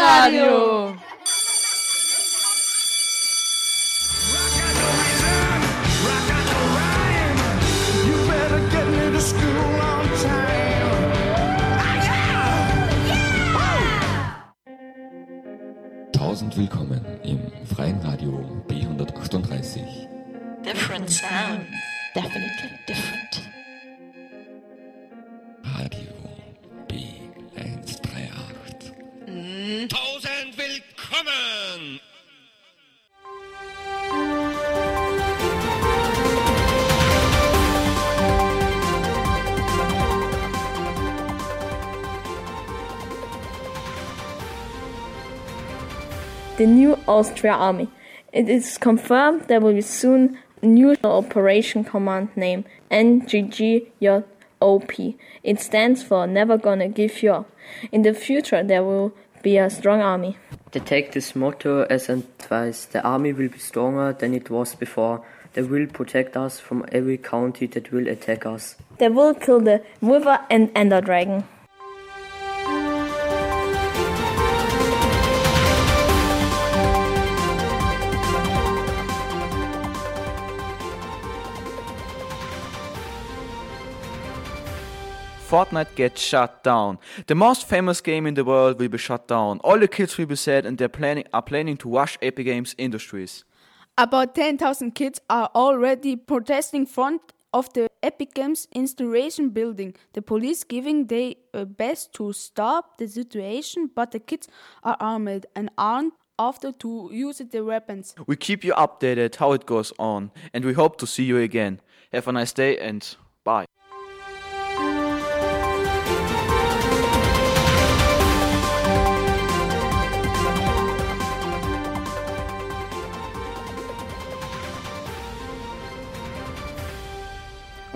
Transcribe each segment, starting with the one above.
Fanradio! Tausend willkommen im freien Radio B138. Different sound. Definitely the new Austria Army. It is confirmed there will be soon a new operation command name NGGJOP. It stands for Never Gonna Give You Up. In the future, there will be a strong army. They take this motto as advice. The army will be stronger than it was before. They will protect us from every county that will attack us. They will kill the Wither and Ender Dragon. Fortnite gets shut down. The most famous game in the world will be shut down. All the kids will be sad and they're planning are planning to wash Epic Games Industries. About 10,000 kids are already protesting front of the Epic Games installation building. The police giving their uh, best to stop the situation, but the kids are armed and aren't after to use their weapons. We keep you updated how it goes on and we hope to see you again. Have a nice day and bye.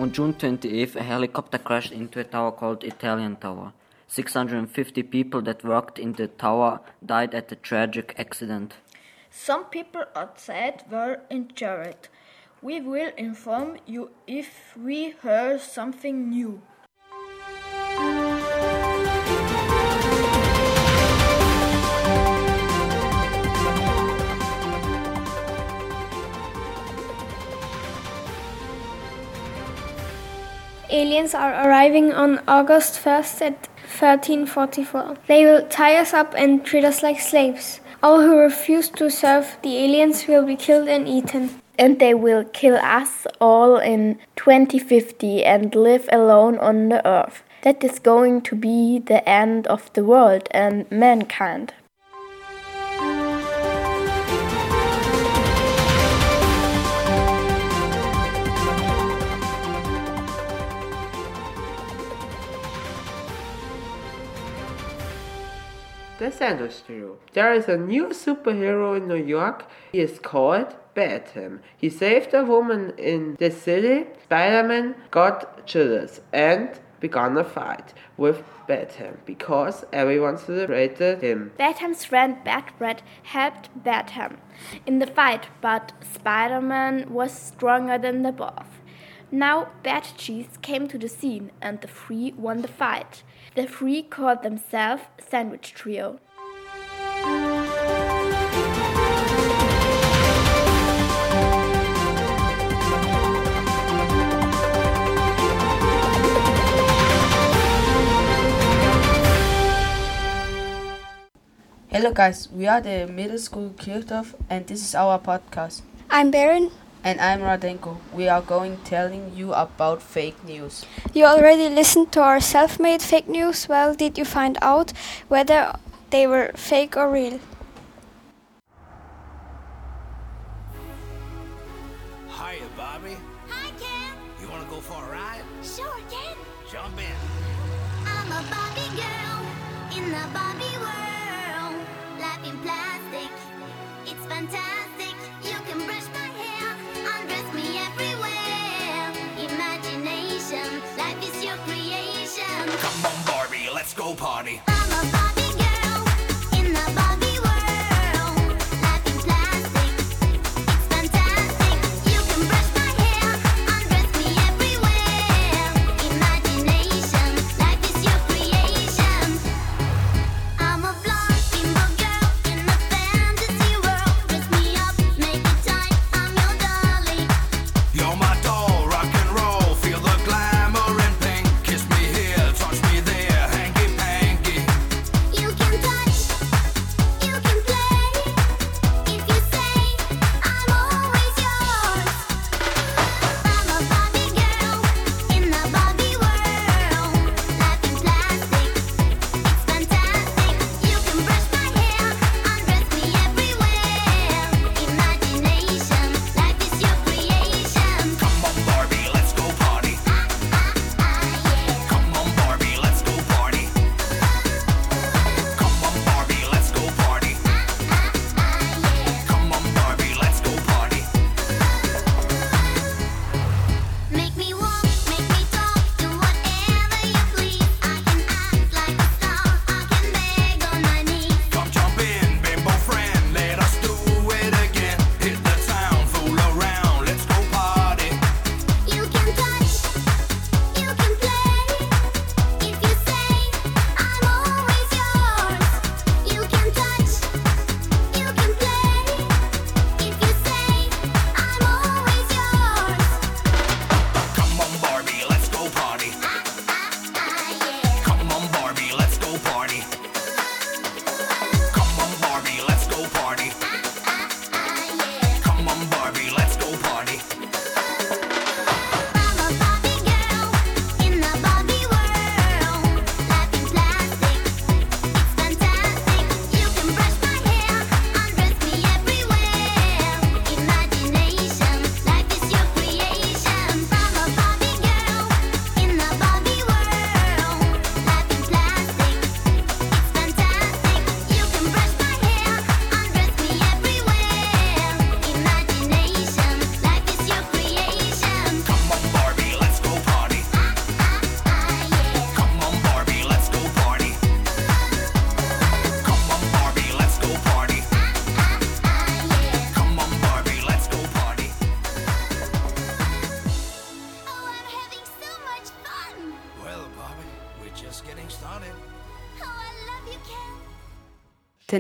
On June 28th, a helicopter crashed into a tower called Italian Tower. 650 people that worked in the tower died at the tragic accident. Some people outside were injured. We will inform you if we hear something new. Aliens are arriving on August 1st at 1344. They will tie us up and treat us like slaves. All who refuse to serve the aliens will be killed and eaten. And they will kill us all in 2050 and live alone on the earth. That is going to be the end of the world and mankind. The Santos. There is a new superhero in New York. He is called Batman. He saved a woman in the city. Spider-Man got jealous and began a fight with Batman because everyone celebrated him. Batman's friend Batrat helped Batman in the fight, but Spider-Man was stronger than the both. Now Bat Cheese came to the scene and the three won the fight. The three called themselves Sandwich Trio. Hello guys, we are the middle school Kirchdorf and this is our podcast. I'm Baron. And I'm Radenko. We are going telling you about fake news. You already listened to our self-made fake news. Well, did you find out whether they were fake or real? Hiya, Barbie. Hi, Ken. You want to go for a ride? Sure, Ken. Jump in. I'm a Barbie girl in the Barbie world. Life in plastic, it's fantastic. Let's go party.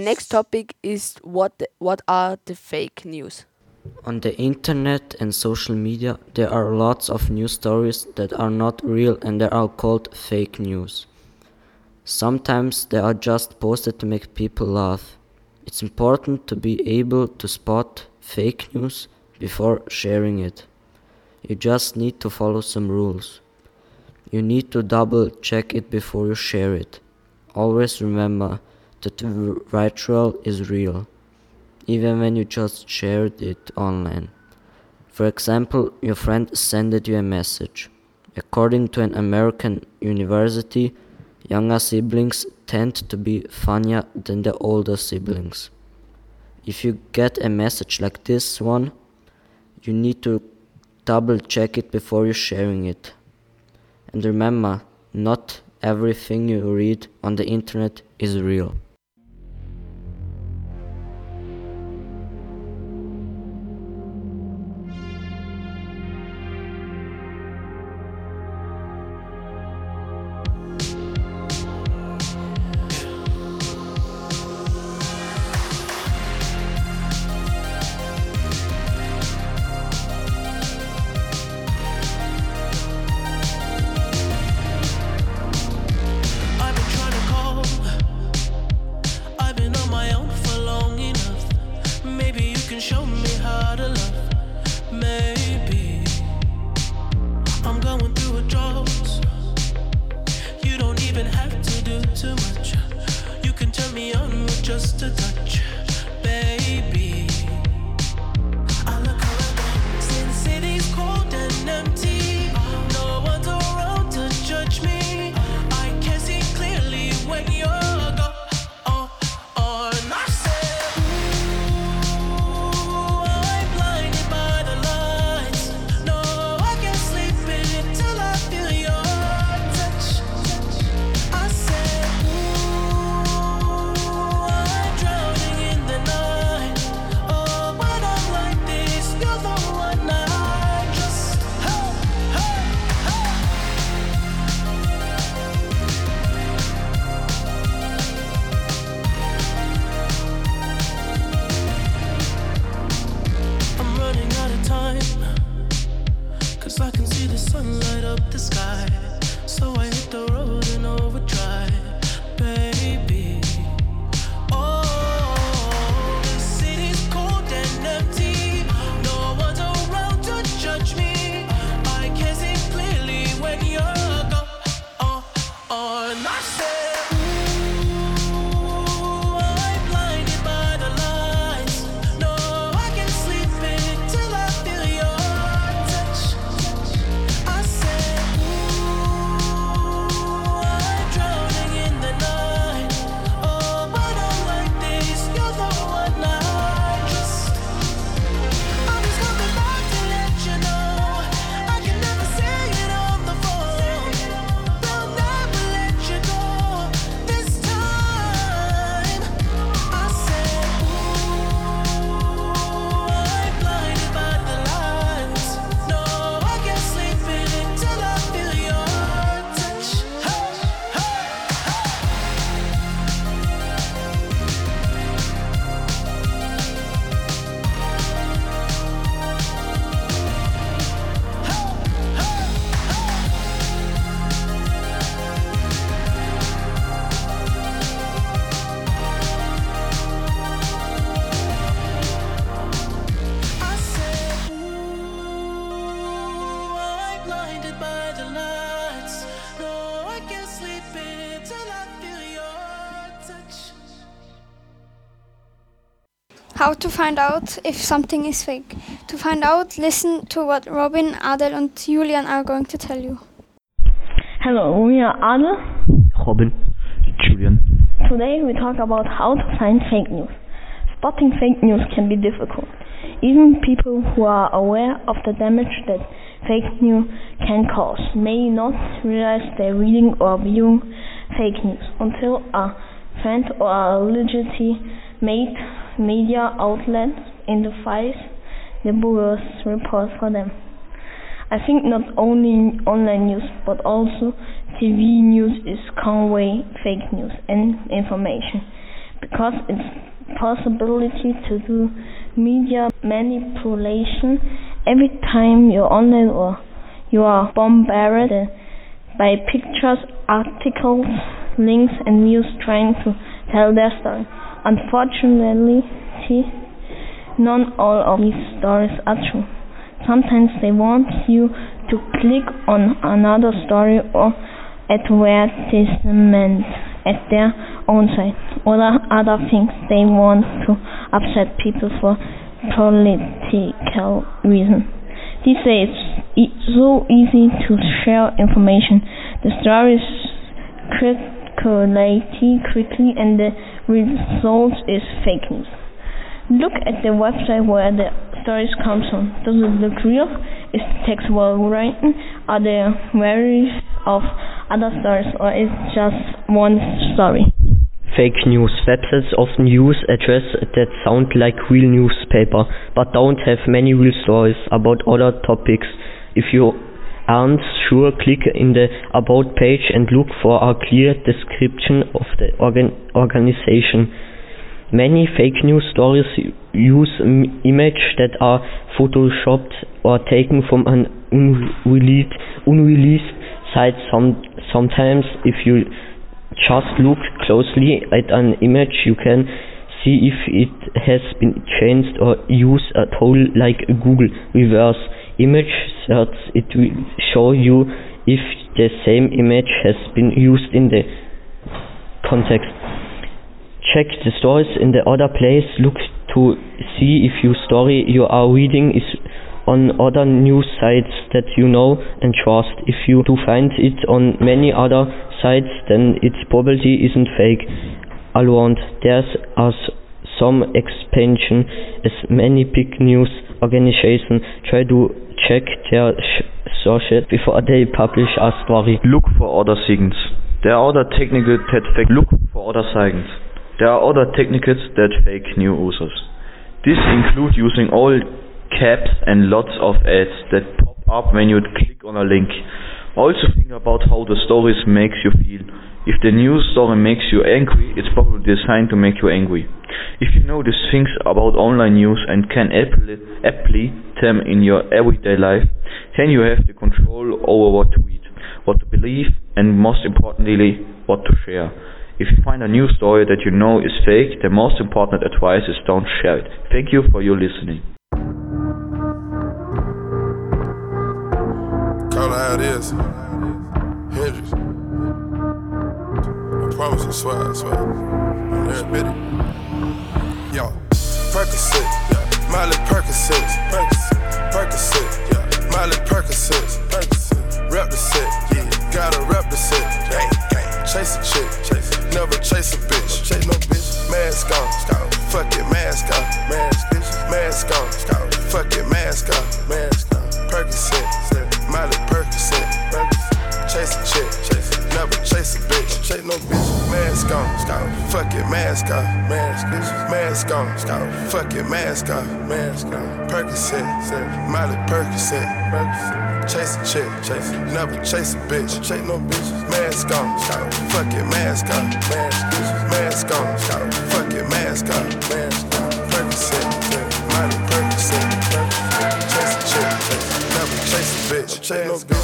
Next topic is what the, what are the fake news? On the internet and social media, there are lots of news stories that are not real and they are called fake news. Sometimes they are just posted to make people laugh. It's important to be able to spot fake news before sharing it. You just need to follow some rules. You need to double check it before you share it. Always remember that the virtual is real, even when you just shared it online. For example, your friend sent you a message. According to an American university, younger siblings tend to be funnier than the older siblings. If you get a message like this one, you need to double check it before you're sharing it. And remember, not everything you read on the internet is real. Can show me How to find out if something is fake. To find out, listen to what Robin, Adel and Julian are going to tell you. Hello, we are Adel. Robin, Julian. Today we talk about how to find fake news. Spotting fake news can be difficult. Even people who are aware of the damage that fake news can cause may not realize they're reading or viewing fake news until a friend or a legitimate media outlet identifies the bogus report for them. I think not only online news but also TV news is convey fake news and information because its possibility to do media manipulation every time you're online or you are bombarded by pictures, articles, links and news trying to tell their story. Unfortunately, none all of these stories are true. Sometimes they want you to click on another story or advertisement at their own site or other things they want to upset people for political reason. These days it's so easy to share information. The stories circulate quickly and the result is fake news. Look at the website where the stories come from. Does it look real? Is the text well written? Are there various of other stories or is just one story? Fake news websites often use addresses that sound like real newspaper, but don't have many real stories about other topics. If you aren't sure, click in the About page and look for a clear description of the organ organization. Many fake news stories use images that are photoshopped or taken from an unreleased, unreleased site. Some, sometimes, if you just look closely at an image, you can see if it has been changed or used at all, like Google reverse image search. It will show you if the same image has been used in the context. Check the stories in the other place. Look to see if your story you are reading is on other news sites that you know and trust. If you do find it on many other sites, then it probably isn't fake. Around there's as some expansion as many big news organizations try to check their sources before they publish a story. Look for other signs. There are other techniques that fake. Look for other signs. There are other techniques that fake news. This includes using all caps and lots of ads that pop up when you click on a link. Also think about how the stories makes you feel. If the news story makes you angry, it's probably designed to make you angry. If you know these things about online news and can apply them in your everyday life, then you have the control over what to read, what to believe, and most importantly, what to share. If you find a news story that you know is fake, the most important advice is don't share it. Thank you for your listening. How it is. Hendrix. I promise I swear, I swear. On every bit. Yo. Percocet, yeah. Molly Percocet. Percocet, yeah. Molly Percocet. Percocet. Rep the set, yeah. Gotta rep the set. Gang, gang. Chase a chick, chase it. Never chase a bitch. Chase no bitch. Mask on, scout. Fuck it, mask on. Mask, bitch. Mask on, scout. Fuck it, mask on. Mask on. Percocet, Molly Percocet. Chase a chick, chase. Never chase a bitch. Chase no bitch. Mask on, scout. Fuck it, mask on. Mask. Mask on, scout. Fuck it, mask on. Mask on. Percocet, Molly Percocet. Chase a chick, chase. Never chase a bitch. Chase no bitch. Mask on, scout. Fuck it, mask on. Mask. Mask on, scout. Fuck it, mask on. Mask on. Percocet, Molly Percocet. Chase a chick, chase. Never chase a bitch. Chase no bitch.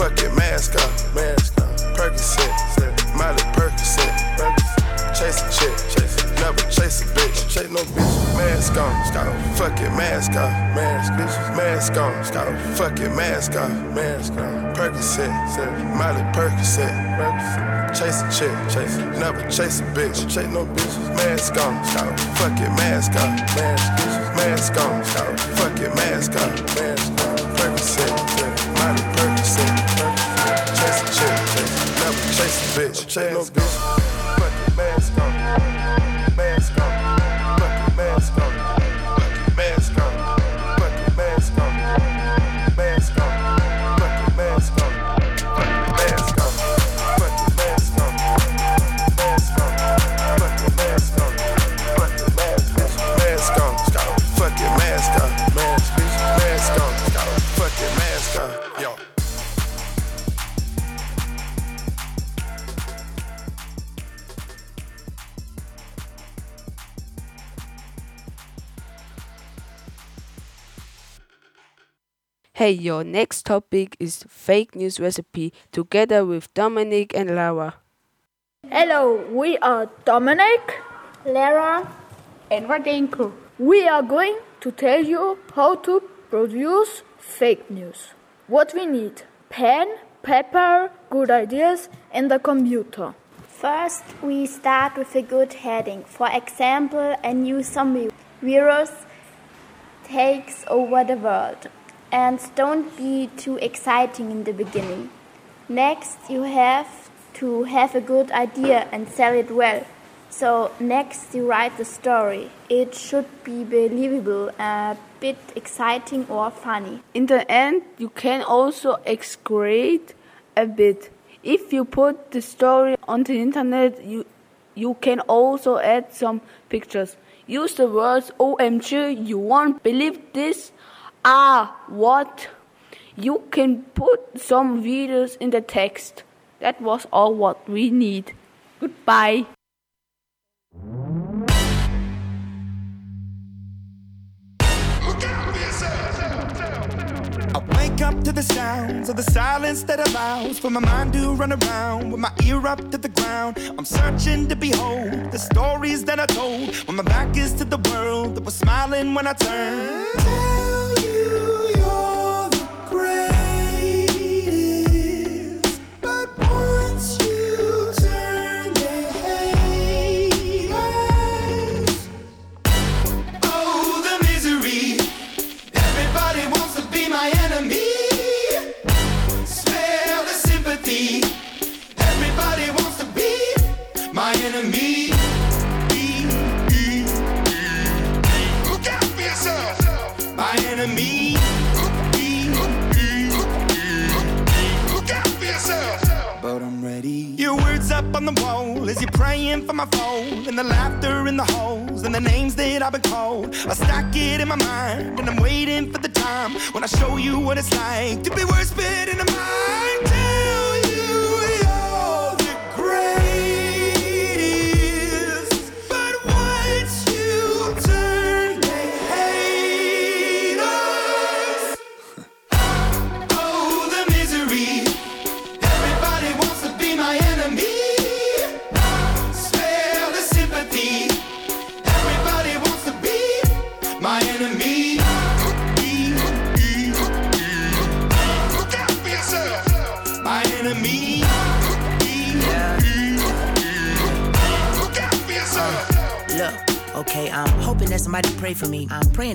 Fuck Fucking mask off. Mask off. Percocet. Molly Percocet. Chase a chick. Chase never chase a bitch. Chase no bitch. Mask on. fuck Fucking mask off. Mask bitch. Mask on. fuck Fucking mask off. Mask on. Percocet. Molly Percocet. Chase a chick. Chase never chase a bitch. Chase no bitch. Mask on. fuck Fucking mask off. Mask bitch. Mask on. fuck Fucking mask off. Mask on. Percocet. Bitch. Chase no bitch. Hey, your next topic is fake news recipe together with Dominic and Lara. Hello, we are Dominic, Lara, and Radenko. We are going to tell you how to produce fake news. What we need pen, paper, good ideas, and a computer. First, we start with a good heading. For example, a new zombie virus takes over the world. And don't be too exciting in the beginning. Next, you have to have a good idea and sell it well. So, next, you write the story. It should be believable, a bit exciting or funny. In the end, you can also exaggerate a bit. If you put the story on the internet, you you can also add some pictures. Use the words OMG, you won't believe this. Ah, what? You can put some videos in the text. That was all what we need. Goodbye. I wake up to the sounds of the silence that allows for my mind to run around with my ear up to the ground. I'm searching to behold the stories that I told when my back is to the world that was smiling when I turned.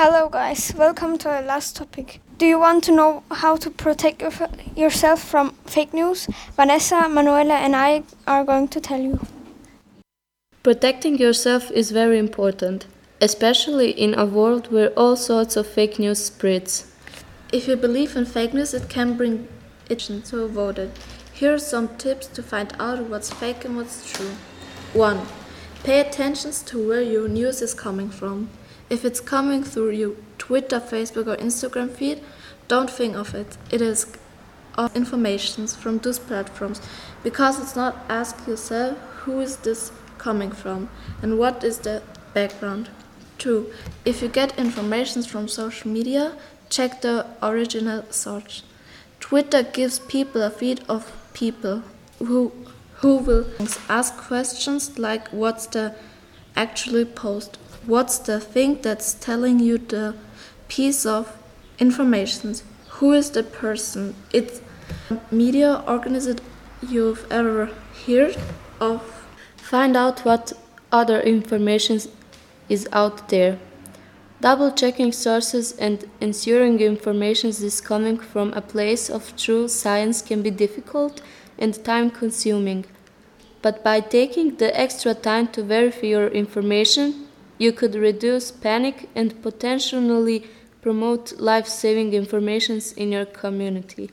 Hello, guys. Welcome to our last topic. Do you want to know how to protect your- yourself from fake news? Vanessa, Manuela, and I are going to tell you. Protecting yourself is very important, especially in a world where all sorts of fake news spreads. If you believe in fake news, it can bring attention to avoid it. Here are some tips to find out what's fake and what's true. 1. Pay attention to where your news is coming from. If it's coming through your Twitter, Facebook, or Instagram feed, don't think of it. It is of information from those platforms because it's not ask yourself who is this coming from and what is the background. 2. If you get information from social media, check the original source. Twitter gives people a feed of people who who will ask questions like what's the actually post what's the thing that's telling you the piece of information? Who is the person? It's media organization you've ever heard of? Find out what other information is out there. Double checking sources and ensuring information is coming from a place of true science can be difficult and time consuming but by taking the extra time to verify your information, you could reduce panic and potentially promote life saving information in your community.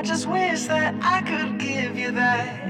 I just wish that I could give you that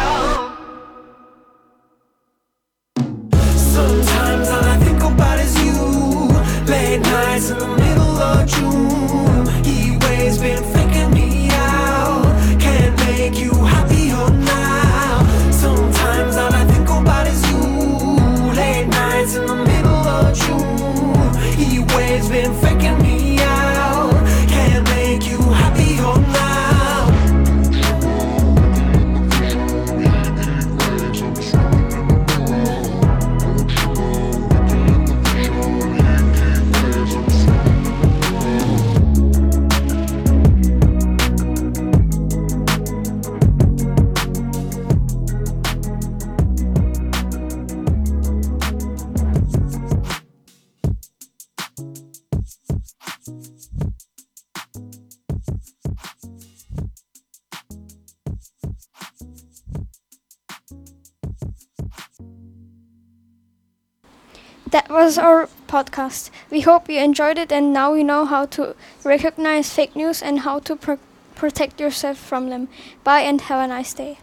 Was our podcast. We hope you enjoyed it and now you know how to recognize fake news and how to pro- protect yourself from them. Bye and have a nice day.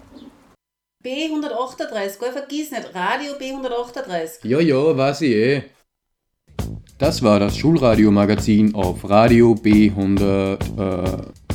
B138, geh vergiss nicht, Radio B138. Ja, ja, weiß ich eh. Das war das Schulradio-Magazin auf Radio B100. Äh